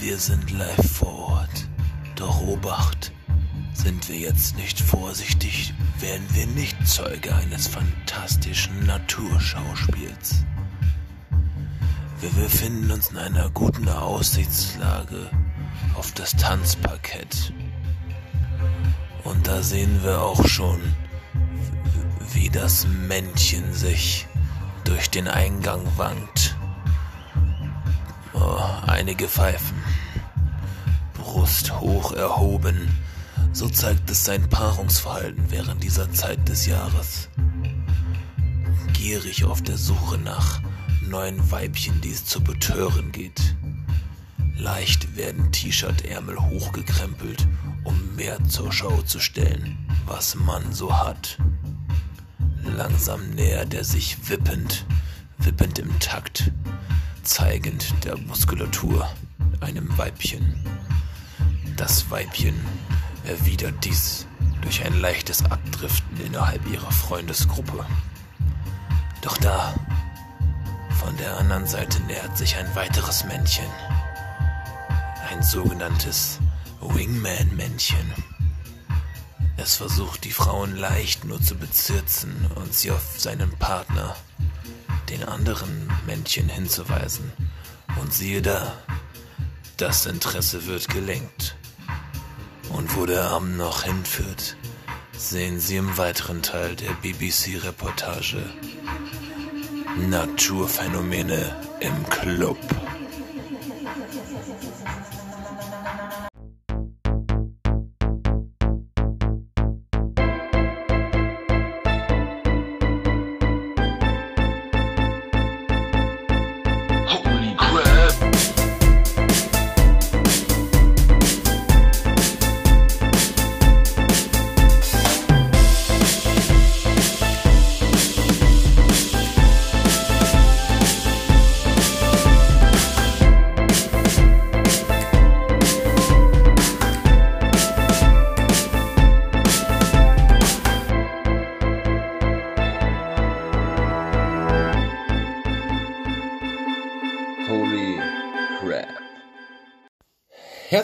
Wir sind live vor Ort. Doch Obacht, sind wir jetzt nicht vorsichtig, werden wir nicht Zeuge eines fantastischen Naturschauspiels. Wir befinden uns in einer guten Aussichtslage auf das Tanzparkett. Und da sehen wir auch schon, wie das Männchen sich durch den Eingang wankt. Oh, einige pfeifen. Brust hoch erhoben. So zeigt es sein Paarungsverhalten während dieser Zeit des Jahres. Gierig auf der Suche nach neuen Weibchen, die es zu betören geht. Leicht werden T-Shirt-Ärmel hochgekrempelt, um mehr zur Schau zu stellen, was man so hat. Langsam nähert er sich wippend, wippend im Takt, zeigend der Muskulatur einem Weibchen. Das Weibchen erwidert dies durch ein leichtes Abdriften innerhalb ihrer Freundesgruppe. Doch da, von der anderen Seite nähert sich ein weiteres Männchen. Ein sogenanntes Wingman-Männchen. Es versucht die Frauen leicht nur zu bezirzen und sie auf seinen Partner, den anderen Männchen, hinzuweisen. Und siehe da, das Interesse wird gelenkt. Und wo der Arm noch hinführt, sehen Sie im weiteren Teil der BBC-Reportage Naturphänomene im Club.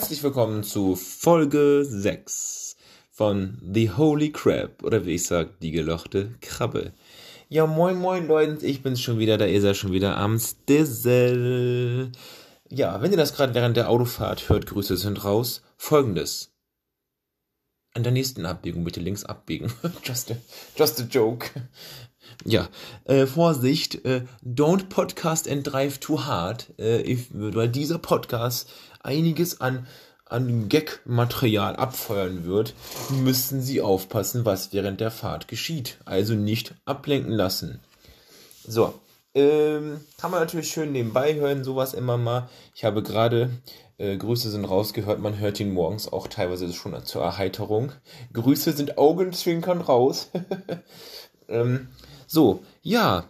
Herzlich willkommen zu Folge 6 von The Holy Crab oder wie ich sag, die gelochte Krabbe. Ja, moin moin Leute, ich bin's schon wieder, da ist er schon wieder am Stizzle. Ja, wenn ihr das gerade während der Autofahrt hört, Grüße sind raus. Folgendes. An der nächsten Abbiegung bitte links abbiegen. just, a, just a joke. Ja, äh, Vorsicht, äh, don't podcast and drive too hard, äh, if, weil dieser Podcast einiges an, an Gag-Material abfeuern wird, müssen Sie aufpassen, was während der Fahrt geschieht. Also nicht ablenken lassen. So, ähm, kann man natürlich schön nebenbei hören, sowas immer mal. Ich habe gerade, äh, Grüße sind rausgehört, man hört ihn morgens auch teilweise schon zur Erheiterung. Grüße sind Augenzwinkern raus. ähm, so, ja.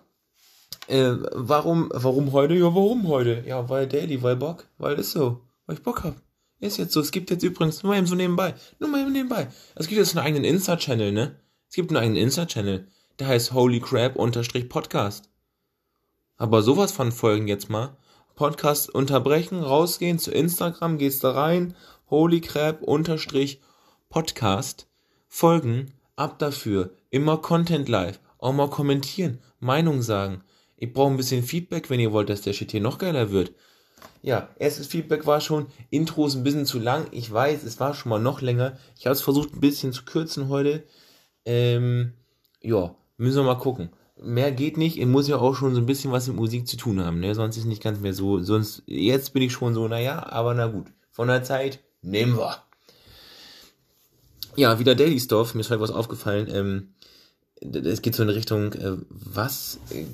Äh, warum, warum heute? Ja, warum heute? Ja, weil Daily, weil Bock, weil ist so, weil ich Bock hab. Ist jetzt so. Es gibt jetzt übrigens, nur mal eben so nebenbei, nur mal eben nebenbei. Es gibt jetzt einen eigenen Insta-Channel, ne? Es gibt einen eigenen Insta-Channel. Der heißt Holy Crab unterstrich Podcast. Aber sowas von Folgen jetzt mal. Podcast unterbrechen, rausgehen zu Instagram, gehst da rein, Holy Crab unterstrich Podcast. Folgen, ab dafür. Immer Content live. Auch mal kommentieren, Meinung sagen. Ich brauche ein bisschen Feedback, wenn ihr wollt, dass der Shit hier noch geiler wird. Ja, erstes Feedback war schon, Intro ist ein bisschen zu lang. Ich weiß, es war schon mal noch länger. Ich habe es versucht, ein bisschen zu kürzen heute. Ähm, ja, müssen wir mal gucken. Mehr geht nicht. Ich muss ja auch schon so ein bisschen was mit Musik zu tun haben, ne? Sonst ist nicht ganz mehr so. Sonst, jetzt bin ich schon so, naja, aber na gut. Von der Zeit nehmen wir. Ja, wieder Daily Stuff. Mir ist heute was aufgefallen. Ähm, es geht so in Richtung, äh, was äh,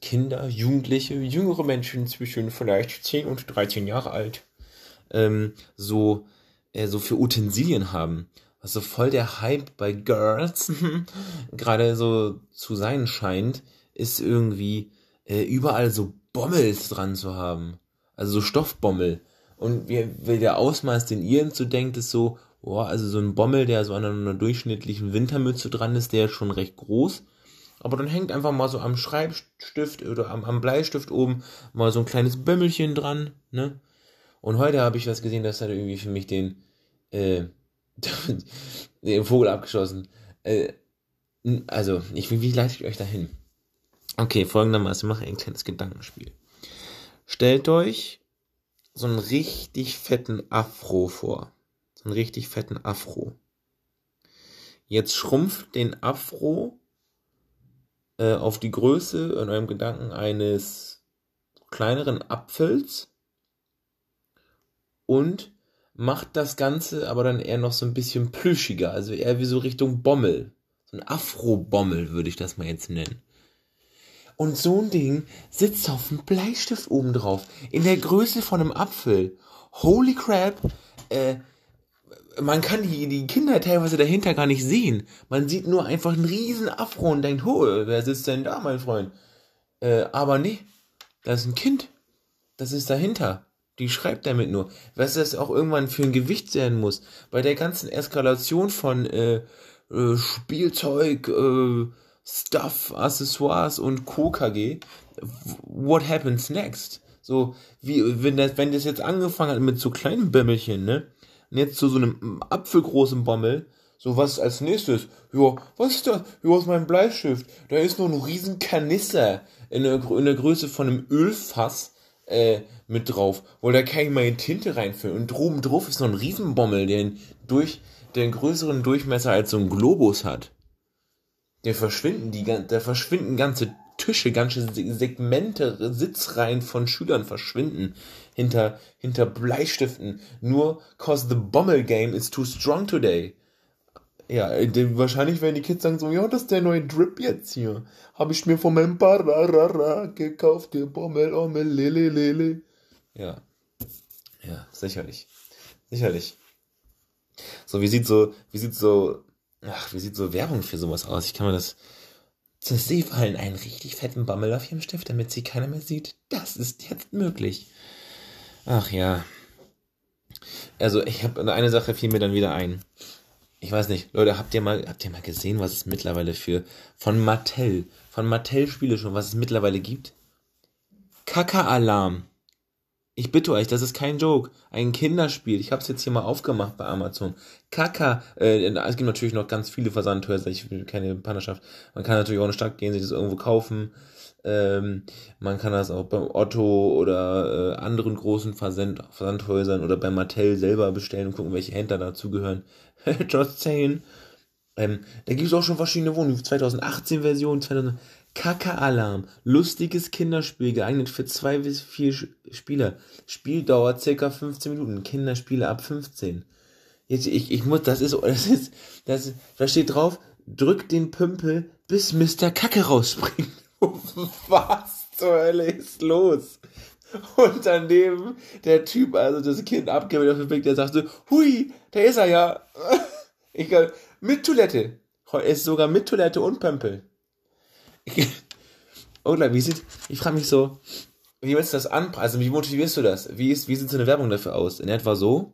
Kinder, Jugendliche, jüngere Menschen zwischen vielleicht 10 und 13 Jahre alt, ähm, so, äh, so für Utensilien haben. Was so voll der Hype bei Girls gerade so zu sein scheint, ist irgendwie äh, überall so Bommels dran zu haben. Also so Stoffbommel. Und wie, der Ausmaß, den ihr zu denkt, ist so, boah, also so ein Bommel, der so an einer durchschnittlichen Wintermütze dran ist, der ist schon recht groß. Aber dann hängt einfach mal so am Schreibstift oder am, am Bleistift oben mal so ein kleines Bömmelchen dran, ne? Und heute habe ich was gesehen, das hat irgendwie für mich den, äh, den Vogel abgeschossen. Äh, also, ich, wie leite ich euch dahin? Okay, folgendermaßen, mache ein kleines Gedankenspiel. Stellt euch so einen richtig fetten Afro vor. So einen richtig fetten Afro. Jetzt schrumpft den Afro äh, auf die Größe in eurem Gedanken eines kleineren Apfels und macht das Ganze aber dann eher noch so ein bisschen plüschiger, also eher wie so Richtung Bommel. So ein Afro-Bommel würde ich das mal jetzt nennen. Und so ein Ding sitzt auf einem Bleistift oben drauf, in der Größe von einem Apfel. Holy crap, äh, man kann die, die Kinder teilweise dahinter gar nicht sehen. Man sieht nur einfach einen riesen Afro und denkt, oh, wer sitzt denn da, mein Freund? Äh, aber nee, das ist ein Kind. Das ist dahinter. Die schreibt damit nur. Was das auch irgendwann für ein Gewicht sein muss. Bei der ganzen Eskalation von äh, äh, Spielzeug, äh, Stuff, Accessoires und Co. KG. What happens next? So, wie, wenn das, wenn das jetzt angefangen hat mit so kleinen Bämmelchen, ne? Und jetzt zu so einem apfelgroßen Bommel. So, was als nächstes? Ja, was ist das? Ja, ist mein Bleistift. Da ist nur ein riesen Kanister in der, in der Größe von einem Ölfass äh, mit drauf. Wo da kann ich meine Tinte reinfüllen. Und droben drauf ist noch ein Riesenbommel, der einen, durch, der einen größeren Durchmesser als so ein Globus hat. Der verschwinden die, da verschwinden ganze Tische, ganze Segmente, Sitzreihen von Schülern verschwinden hinter, hinter Bleistiften. Nur cause the Bommel game is too strong today. Ja, wahrscheinlich werden die Kids sagen so, ja, das ist der neue Drip jetzt hier. Habe ich mir von meinem Bararara gekauft, der Bommel, Ommel, lele, lele. Ja. Ja, sicherlich. Sicherlich. So, wie sieht so, wie sieht so, ach, wie sieht so Werbung für sowas aus? Ich kann mir das, zu Seefallen einen richtig fetten Bammel auf ihrem Stift, damit sie keiner mehr sieht. Das ist jetzt möglich. Ach ja. Also, ich habe eine Sache fiel mir dann wieder ein. Ich weiß nicht, Leute, habt ihr mal, habt ihr mal gesehen, was es mittlerweile für, von Mattel, von Mattel Spiele schon, was es mittlerweile gibt? Kaka-Alarm. Ich bitte euch, das ist kein Joke. Ein Kinderspiel. Ich habe es jetzt hier mal aufgemacht bei Amazon. Kaka. Äh, es gibt natürlich noch ganz viele Versandhäuser. Ich will keine Partnerschaft. Man kann natürlich auch in eine Stadt gehen, sich das irgendwo kaufen. Ähm, man kann das auch beim Otto oder äh, anderen großen Versand Versandhäusern oder bei Mattel selber bestellen und gucken, welche Händler dazugehören. Just saying. Ähm, da gibt es auch schon verschiedene Wohnungen. 2018 Version, 2000. Kaka-Alarm. Lustiges Kinderspiel, geeignet für zwei bis vier Spieler. Spieldauer circa 15 Minuten. Kinderspiele ab 15. Jetzt, ich, ich muss, das ist, das ist, das, da steht drauf, drück den Pümpel, bis Mr. Kacke rausspringt. Was zur Hölle ist los? Und daneben der Typ, also das Kind abgewählt auf den Weg, der sagt so, hui, da ist er ja. Ich glaube, mit Toilette. Er ist sogar mit Toilette und Pömpel. Oder wie sieht, ich frage mich so, wie willst du das anpassen? Also wie motivierst du das? Wie, ist, wie sieht so eine Werbung dafür aus? In etwa so?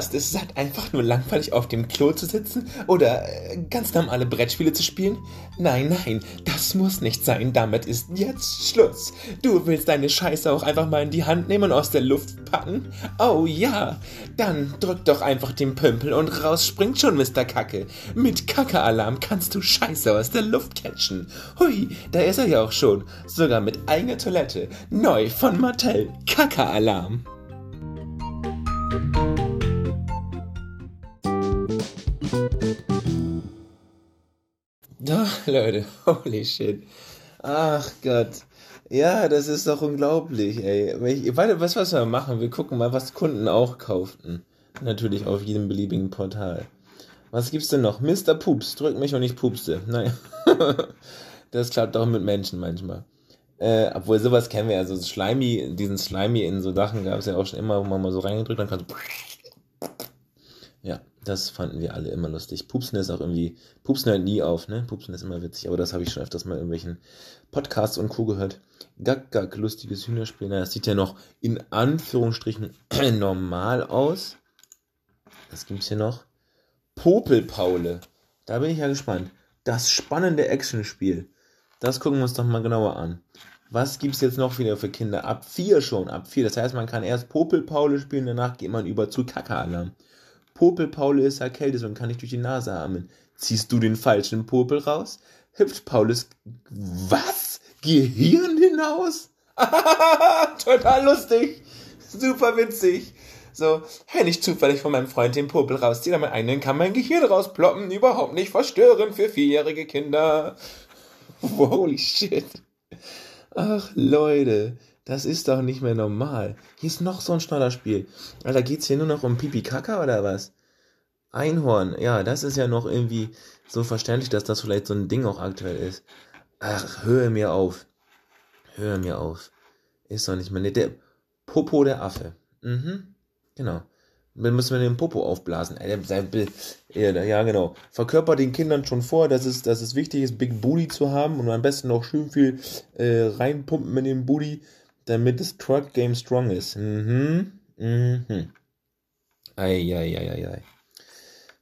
Hast es satt, einfach nur langweilig auf dem Klo zu sitzen oder äh, ganz normale Brettspiele zu spielen? Nein, nein, das muss nicht sein. Damit ist jetzt Schluss. Du willst deine Scheiße auch einfach mal in die Hand nehmen und aus der Luft packen? Oh ja, dann drück doch einfach den Pümpel und raus springt schon Mr. Kacke. Mit Kacke-Alarm kannst du Scheiße aus der Luft catchen. Hui, da ist er ja auch schon. Sogar mit eigener Toilette. Neu von Mattel. Kacke-Alarm. Leute, holy shit. Ach Gott. Ja, das ist doch unglaublich, ey. Warte, was, was wir machen? Wir gucken mal, was Kunden auch kauften. Natürlich auf jedem beliebigen Portal. Was gibt's denn noch? Mr. Pups. Drück mich und ich pupste. Naja. das klappt auch mit Menschen manchmal. Äh, obwohl sowas kennen wir ja. Also Slimy, diesen Slimy in so Sachen gab es ja auch schon immer, wo man mal so reingedrückt dann kann so ja, das fanden wir alle immer lustig. Pupsen ist auch irgendwie, Pupsen hört nie auf, ne? Pupsen ist immer witzig, aber das habe ich schon öfters mal in irgendwelchen Podcasts und Co. gehört. Gack, gack, lustiges Hühnerspiel. Naja, das sieht ja noch in Anführungsstrichen normal aus. Was gibt's hier noch? Popelpaule. Da bin ich ja gespannt. Das spannende Actionspiel. Das gucken wir uns doch mal genauer an. Was gibt es jetzt noch wieder für Kinder? Ab 4 schon, ab 4. Das heißt, man kann erst Popel-Paule spielen, danach geht man über zu Kaka-Alarm. Popel-Paule ist erkältet und kann nicht durch die Nase atmen. Ziehst du den falschen Popel raus? Hüpft Paulus. Was? Gehirn hinaus? Total lustig. Super witzig. So, wenn ich zufällig von meinem Freund den Popel rausziehe, damit einen kann mein Gehirn rausploppen. Überhaupt nicht verstören für vierjährige Kinder. Holy shit. Ach, Leute, das ist doch nicht mehr normal. Hier ist noch so ein Schnodderspiel. Alter, geht's hier nur noch um Pipi Kaka oder was? Einhorn, ja, das ist ja noch irgendwie so verständlich, dass das vielleicht so ein Ding auch aktuell ist. Ach, höre mir auf. Höre mir auf. Ist doch nicht mehr. Ne, der Popo der Affe. Mhm. Genau. Dann müssen wir den Popo aufblasen. Ja, genau. Verkörpert den Kindern schon vor, dass es, dass es wichtig ist, Big Booty zu haben und am besten noch schön viel äh, reinpumpen in den Booty, damit das Truck Game strong ist. Mhm. Mhm. Eieieiei.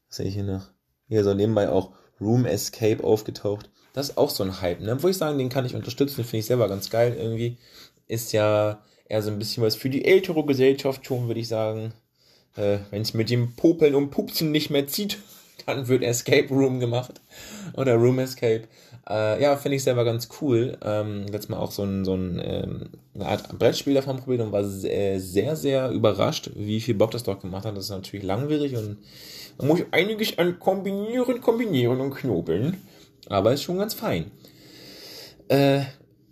Was sehe ich hier noch? Hier so nebenbei auch Room Escape aufgetaucht. Das ist auch so ein Hype, ne? Wo ich sagen, den kann ich unterstützen, finde ich selber ganz geil irgendwie. Ist ja eher so ein bisschen was für die ältere Gesellschaft schon, würde ich sagen. Äh, Wenn es mit dem Popeln und Pupsen nicht mehr zieht, dann wird Escape Room gemacht. Oder Room Escape. Äh, ja, finde ich selber ganz cool. Ähm, letztes Mal auch so, ein, so ein, ähm, eine Art Brettspiel davon probiert und war sehr, sehr, sehr überrascht, wie viel Bock das doch gemacht hat. Das ist natürlich langwierig und man muss einiges an kombinieren, kombinieren und knobeln. Aber ist schon ganz fein. Äh,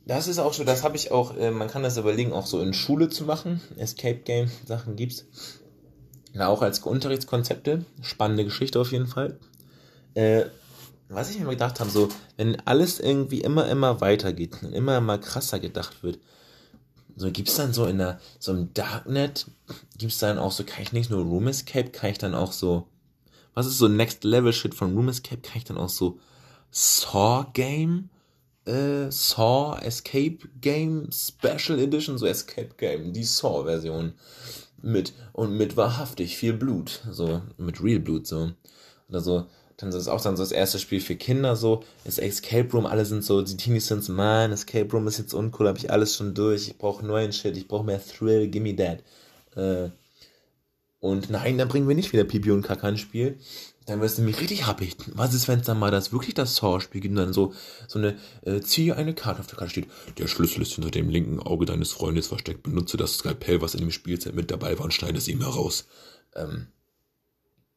das ist auch so, das habe ich auch, äh, man kann das überlegen, auch so in Schule zu machen. Escape Game Sachen gibt's. Ja, auch als Unterrichtskonzepte. Spannende Geschichte auf jeden Fall. Äh, was ich mir gedacht habe, so, wenn alles irgendwie immer, immer weitergeht und immer, immer krasser gedacht wird, so gibt's dann so in der, so im Darknet, gibt's dann auch so, kann ich nicht nur Room Escape, kann ich dann auch so, was ist so Next Level Shit von Room Escape, kann ich dann auch so Saw Game, äh, Saw Escape Game Special Edition, so Escape Game, die Saw Version mit und mit wahrhaftig viel Blut, so mit Real Blut so oder so. Dann ist es auch dann so das erste Spiel für Kinder so, ist Escape Room, alle sind so, die Teenies sind so, man, Escape Room ist jetzt uncool, habe ich alles schon durch, ich brauche neuen Shit, ich brauche mehr Thrill, gimme that. Äh, und nein, dann bringen wir nicht wieder Pipi und Kaka ins Spiel. Dann wirst du mich richtig happy. Was ist, wenn es dann mal das wirklich das Saw-Spiel gibt und dann so, so eine, äh, ziehe eine Karte auf der Karte steht, der Schlüssel ist hinter dem linken Auge deines Freundes versteckt, benutze das Skalpell, was in dem Spielzeit mit dabei war und schneide es ihm heraus. Ähm,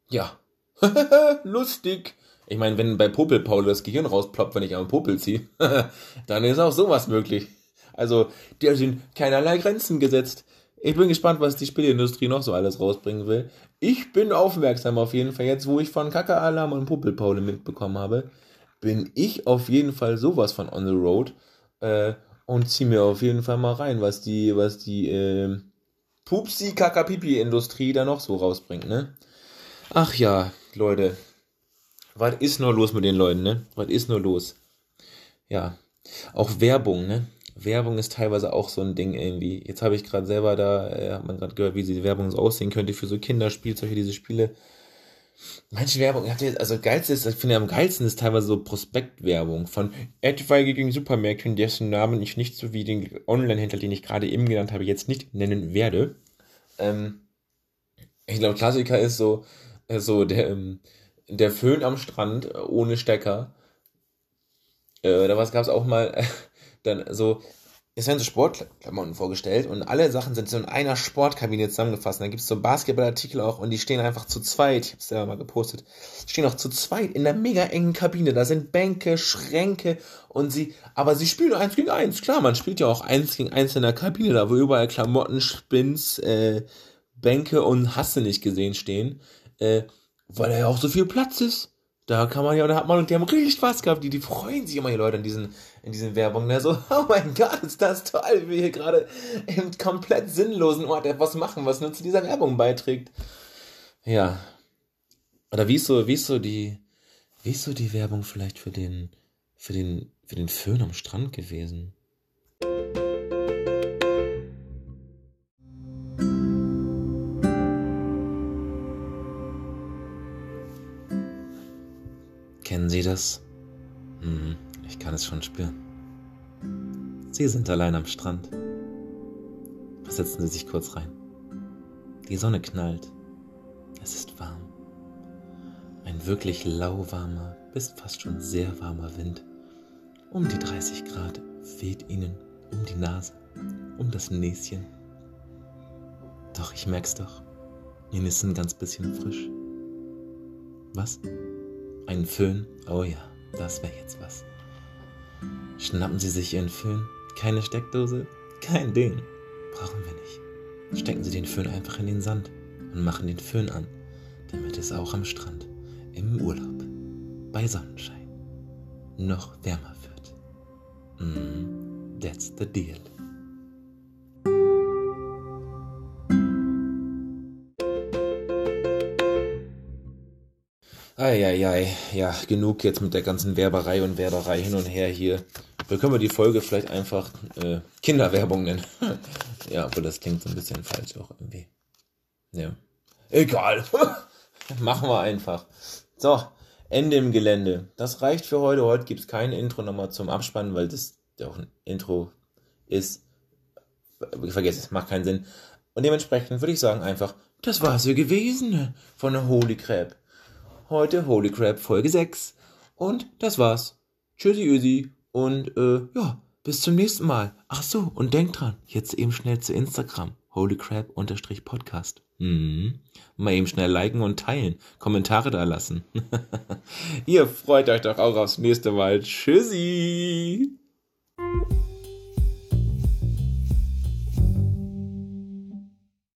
ja. Lustig. Ich meine, wenn bei Popel Paul das Gehirn rausploppt, wenn ich am Popel ziehe, dann ist auch sowas möglich. Also, da sind keinerlei Grenzen gesetzt. Ich bin gespannt, was die Spielindustrie noch so alles rausbringen will. Ich bin aufmerksam auf jeden Fall. Jetzt, wo ich von Kaka-Alarm und Puppelpaule mitbekommen habe, bin ich auf jeden Fall sowas von on the road äh, und zieh mir auf jeden Fall mal rein, was die, was die äh, Pupsi Kaka Pipi Industrie da noch so rausbringt, ne? Ach ja, Leute, was ist nur los mit den Leuten, ne? Was ist nur los? Ja, auch Werbung, ne? Werbung ist teilweise auch so ein Ding irgendwie. Jetzt habe ich gerade selber da, äh, hat man gerade gehört, wie die Werbung so aussehen könnte für so Kinderspielzeuge, diese Spiele. Manche Werbung, also geilste ist, ich finde am geilsten ist teilweise so Prospektwerbung von etwaigen Supermärkten, dessen Namen ich nicht so wie den Online-Händler, den ich gerade eben genannt habe, jetzt nicht nennen werde. Ähm, ich glaube, Klassiker ist so, so der, ähm, der Föhn am Strand ohne Stecker. Äh, da gab es auch mal, äh, dann so, es werden so Sportklamotten vorgestellt und alle Sachen sind so in einer Sportkabine zusammengefasst. Und dann gibt es so Basketballartikel auch und die stehen einfach zu zweit. Ich hab's selber mal gepostet. Stehen auch zu zweit in einer mega engen Kabine. Da sind Bänke, Schränke und sie, aber sie spielen eins gegen eins. Klar, man spielt ja auch eins gegen eins in der Kabine, da wo überall Klamotten, Spins, äh, Bänke und Hasse nicht gesehen stehen. Äh, weil da ja auch so viel Platz ist. Da kann man ja, da hat man, und die haben richtig Spaß gehabt, die, die freuen sich immer, die Leute in diesen, in diesen Werbungen, ne? so, oh mein Gott, ist das toll, wie wir hier gerade im komplett sinnlosen Ort etwas machen, was nur zu dieser Werbung beiträgt. Ja. Oder wie ist so, wie ist so die, wie ist so die Werbung vielleicht für den, für den, für den Föhn am Strand gewesen? Sie das? Hm, ich kann es schon spüren. Sie sind allein am Strand. Versetzen Sie sich kurz rein. Die Sonne knallt. Es ist warm. Ein wirklich lauwarmer, bis fast schon sehr warmer Wind. Um die 30 Grad weht Ihnen um die Nase, um das Näschen. Doch, ich merk's doch. Ihnen ist ein ganz bisschen frisch. Was? Ein Föhn? Oh ja, das wäre jetzt was. Schnappen Sie sich Ihren Föhn. Keine Steckdose? Kein Ding. Brauchen wir nicht. Stecken Sie den Föhn einfach in den Sand und machen den Föhn an, damit es auch am Strand, im Urlaub, bei Sonnenschein, noch wärmer wird. Mm, that's the deal. Eieiei, ja, genug jetzt mit der ganzen Werberei und Werberei hin und her hier. Da können wir die Folge vielleicht einfach äh, Kinderwerbung nennen. ja, aber das klingt so ein bisschen falsch auch irgendwie. Ja. Egal. Machen wir einfach. So, Ende im Gelände. Das reicht für heute. Heute gibt es kein Intro nochmal zum Abspannen, weil das ja auch ein Intro ist. Ich vergesse es, macht keinen Sinn. Und dementsprechend würde ich sagen einfach, das war's ja gewesen von der Holy Crap. Heute Holy Crap Folge 6. Und das war's. Tschüssi, Ösi. Und äh, ja, bis zum nächsten Mal. Ach so, und denkt dran, jetzt eben schnell zu Instagram. Holy Crap unterstrich Podcast. Mhm. Mal eben schnell liken und teilen. Kommentare da lassen. Ihr freut euch doch auch aufs nächste Mal. Tschüssi.